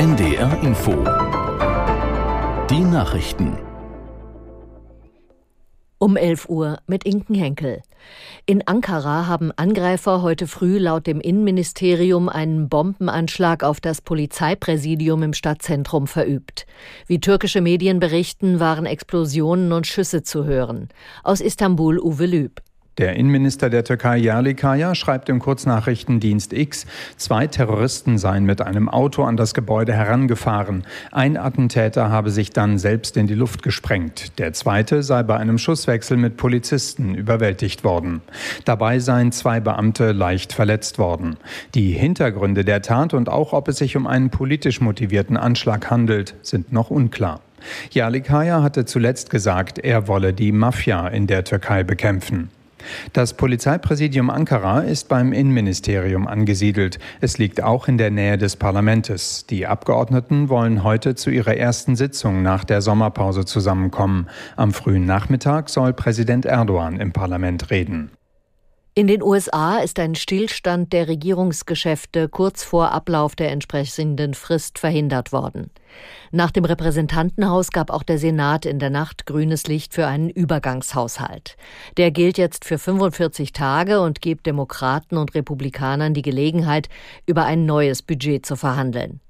NDR Info. Die Nachrichten. Um 11 Uhr mit Inken Henkel. In Ankara haben Angreifer heute früh laut dem Innenministerium einen Bombenanschlag auf das Polizeipräsidium im Stadtzentrum verübt. Wie türkische Medien berichten, waren Explosionen und Schüsse zu hören. Aus Istanbul Uwe Lüb. Der Innenminister der Türkei Yerlikaya schreibt im Kurznachrichtendienst X, zwei Terroristen seien mit einem Auto an das Gebäude herangefahren. Ein Attentäter habe sich dann selbst in die Luft gesprengt. Der zweite sei bei einem Schusswechsel mit Polizisten überwältigt worden. Dabei seien zwei Beamte leicht verletzt worden. Die Hintergründe der Tat und auch ob es sich um einen politisch motivierten Anschlag handelt, sind noch unklar. Yerlikaya hatte zuletzt gesagt, er wolle die Mafia in der Türkei bekämpfen. Das Polizeipräsidium Ankara ist beim Innenministerium angesiedelt. Es liegt auch in der Nähe des Parlaments. Die Abgeordneten wollen heute zu ihrer ersten Sitzung nach der Sommerpause zusammenkommen. Am frühen Nachmittag soll Präsident Erdogan im Parlament reden. In den USA ist ein Stillstand der Regierungsgeschäfte kurz vor Ablauf der entsprechenden Frist verhindert worden. Nach dem Repräsentantenhaus gab auch der Senat in der Nacht grünes Licht für einen Übergangshaushalt. Der gilt jetzt für 45 Tage und gibt Demokraten und Republikanern die Gelegenheit, über ein neues Budget zu verhandeln.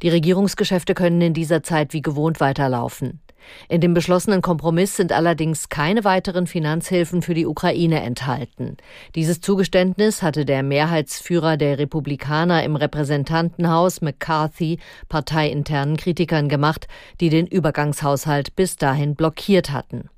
Die Regierungsgeschäfte können in dieser Zeit wie gewohnt weiterlaufen. In dem beschlossenen Kompromiss sind allerdings keine weiteren Finanzhilfen für die Ukraine enthalten. Dieses Zugeständnis hatte der Mehrheitsführer der Republikaner im Repräsentantenhaus McCarthy parteiinternen Kritikern gemacht, die den Übergangshaushalt bis dahin blockiert hatten.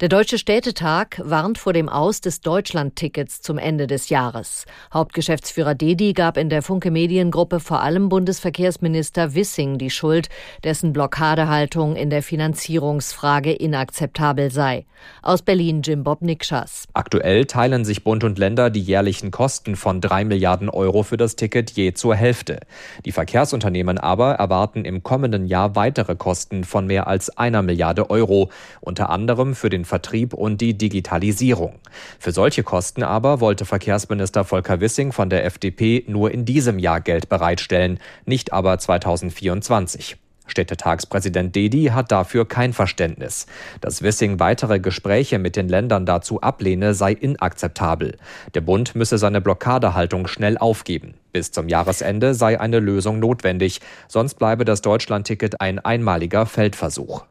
Der Deutsche Städtetag warnt vor dem Aus des Deutschlandtickets zum Ende des Jahres. Hauptgeschäftsführer Dedi gab in der Funke Mediengruppe vor allem Bundesverkehrsminister Wissing die Schuld, dessen Blockadehaltung in der Finanzierungsfrage inakzeptabel sei. Aus Berlin Jim Bob Nikschas. Aktuell teilen sich Bund und Länder die jährlichen Kosten von drei Milliarden Euro für das Ticket je zur Hälfte. Die Verkehrsunternehmen aber erwarten im kommenden Jahr weitere Kosten von mehr als einer Milliarde Euro, unter anderem für den Vertrieb und die Digitalisierung. Für solche Kosten aber wollte Verkehrsminister Volker Wissing von der FDP nur in diesem Jahr Geld bereitstellen, nicht aber 2024. Städtetagspräsident Dedi hat dafür kein Verständnis. Dass Wissing weitere Gespräche mit den Ländern dazu ablehne, sei inakzeptabel. Der Bund müsse seine Blockadehaltung schnell aufgeben. Bis zum Jahresende sei eine Lösung notwendig, sonst bleibe das Deutschlandticket ein einmaliger Feldversuch.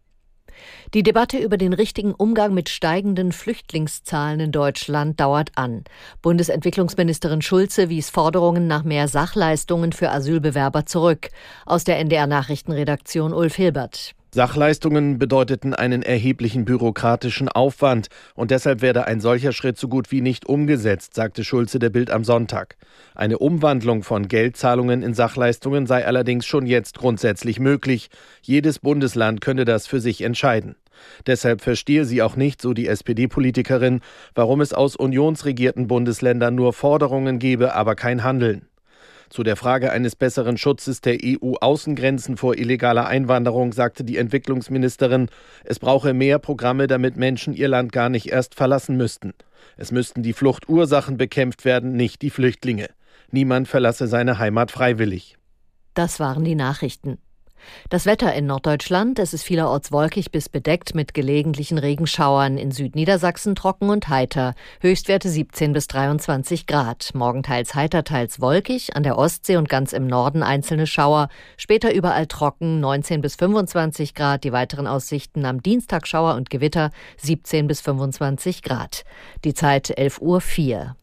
Die Debatte über den richtigen Umgang mit steigenden Flüchtlingszahlen in Deutschland dauert an. Bundesentwicklungsministerin Schulze wies Forderungen nach mehr Sachleistungen für Asylbewerber zurück. Aus der NDR Nachrichtenredaktion Ulf Hilbert. Sachleistungen bedeuteten einen erheblichen bürokratischen Aufwand und deshalb werde ein solcher Schritt so gut wie nicht umgesetzt, sagte Schulze der Bild am Sonntag. Eine Umwandlung von Geldzahlungen in Sachleistungen sei allerdings schon jetzt grundsätzlich möglich. Jedes Bundesland könne das für sich entscheiden. Deshalb verstehe sie auch nicht, so die SPD-Politikerin, warum es aus unionsregierten Bundesländern nur Forderungen gebe, aber kein Handeln. Zu der Frage eines besseren Schutzes der EU-Außengrenzen vor illegaler Einwanderung sagte die Entwicklungsministerin, es brauche mehr Programme, damit Menschen ihr Land gar nicht erst verlassen müssten. Es müssten die Fluchtursachen bekämpft werden, nicht die Flüchtlinge. Niemand verlasse seine Heimat freiwillig. Das waren die Nachrichten. Das Wetter in Norddeutschland, es ist vielerorts wolkig bis bedeckt mit gelegentlichen Regenschauern, in Südniedersachsen trocken und heiter, Höchstwerte 17 bis 23 Grad, morgen teils heiter, teils wolkig, an der Ostsee und ganz im Norden einzelne Schauer, später überall trocken, 19 bis 25 Grad, die weiteren Aussichten am Dienstag Schauer und Gewitter, 17 bis 25 Grad. Die Zeit 11 Uhr 4.